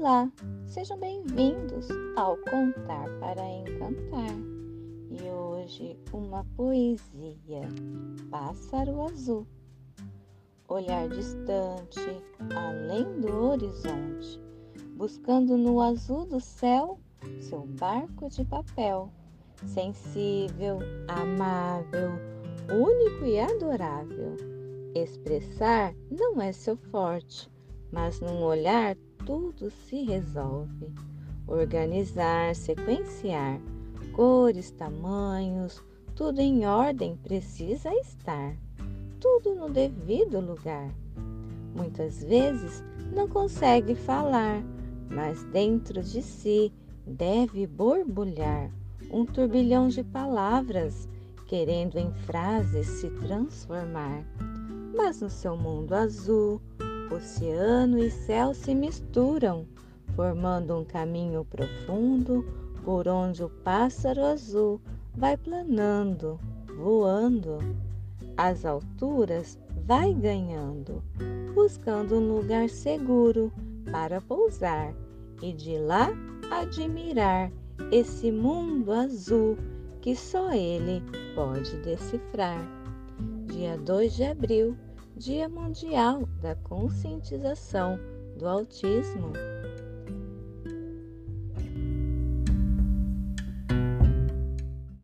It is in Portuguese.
Olá, sejam bem-vindos ao Contar para Encantar. E hoje uma poesia, Pássaro Azul. Olhar distante, além do horizonte, buscando no azul do céu seu barco de papel, sensível, amável, único e adorável. Expressar não é seu forte, mas num olhar tudo se resolve. Organizar, sequenciar, cores, tamanhos, tudo em ordem precisa estar, tudo no devido lugar. Muitas vezes não consegue falar, mas dentro de si deve borbulhar um turbilhão de palavras, querendo em frases se transformar. Mas no seu mundo azul, Oceano e céu se misturam, formando um caminho profundo por onde o pássaro azul vai planando, voando. As alturas vai ganhando, buscando um lugar seguro para pousar e de lá admirar esse mundo azul que só ele pode decifrar. Dia 2 de abril Dia Mundial da Conscientização do Autismo.